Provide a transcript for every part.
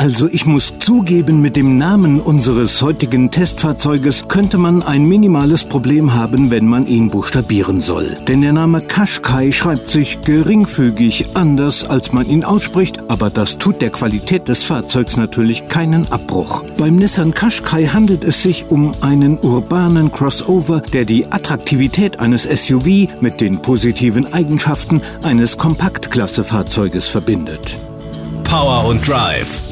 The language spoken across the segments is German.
Also ich muss zugeben, mit dem Namen unseres heutigen Testfahrzeuges könnte man ein minimales Problem haben, wenn man ihn buchstabieren soll. Denn der Name Qashqai schreibt sich geringfügig anders, als man ihn ausspricht, aber das tut der Qualität des Fahrzeugs natürlich keinen Abbruch. Beim Nissan Qashqai handelt es sich um einen urbanen Crossover, der die Attraktivität eines SUV mit den positiven Eigenschaften eines Kompaktklasse-Fahrzeuges verbindet. Power und Drive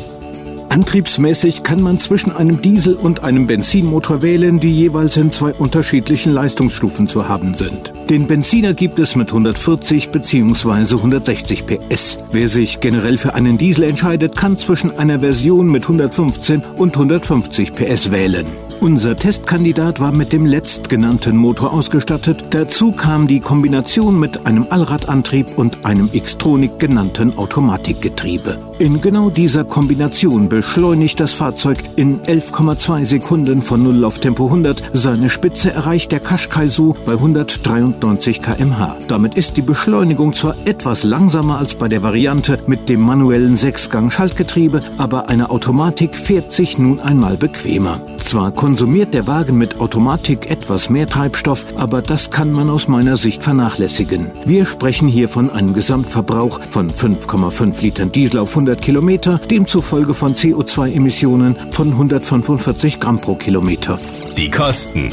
Antriebsmäßig kann man zwischen einem Diesel und einem Benzinmotor wählen, die jeweils in zwei unterschiedlichen Leistungsstufen zu haben sind. Den Benziner gibt es mit 140 bzw. 160 PS. Wer sich generell für einen Diesel entscheidet, kann zwischen einer Version mit 115 und 150 PS wählen. Unser Testkandidat war mit dem letztgenannten Motor ausgestattet. Dazu kam die Kombination mit einem Allradantrieb und einem Xtronic genannten Automatikgetriebe. In genau dieser Kombination beschleunigt das Fahrzeug in 11,2 Sekunden von 0 auf Tempo 100. Seine Spitze erreicht der Qashqai so bei 193 km/h. Damit ist die Beschleunigung zwar etwas langsamer als bei der Variante mit dem manuellen Sechsgang-Schaltgetriebe, aber eine Automatik fährt sich nun einmal bequemer. Zwar konsumiert der Wagen mit Automatik etwas mehr Treibstoff, aber das kann man aus meiner Sicht vernachlässigen. Wir sprechen hier von einem Gesamtverbrauch von 5,5 Litern Diesel auf 100 Kilometer, demzufolge von CO2-Emissionen von 145 Gramm pro Kilometer. Die Kosten.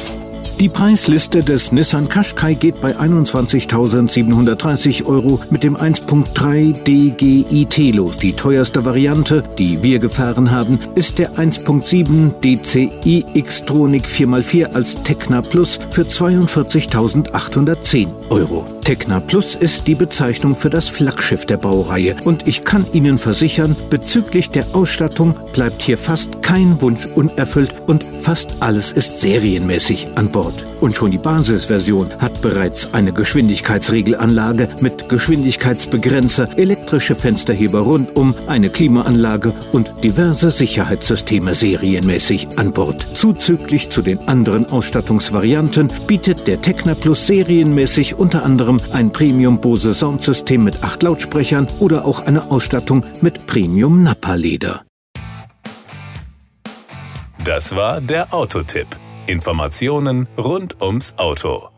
Die Preisliste des Nissan Qashqai geht bei 21.730 Euro mit dem 1.3 DGIT los. Die teuerste Variante, die wir gefahren haben, ist der 1.7 DCI Xtronic 4x4 als Tecna Plus für 42.810 Euro. Tecna Plus ist die Bezeichnung für das Flaggschiff der Baureihe und ich kann Ihnen versichern, bezüglich der Ausstattung bleibt hier fast kein Wunsch unerfüllt und fast alles ist serienmäßig an Bord. Und schon die Basisversion hat bereits eine Geschwindigkeitsregelanlage mit Geschwindigkeitsbegrenzer, elektrische Fensterheber rundum, eine Klimaanlage und diverse Sicherheitssysteme serienmäßig an Bord. Zuzüglich zu den anderen Ausstattungsvarianten bietet der Tecna Plus serienmäßig unter anderem ein Premium Bose Soundsystem mit acht Lautsprechern oder auch eine Ausstattung mit Premium Nappa Leder. Das war der Autotipp. Informationen rund ums Auto.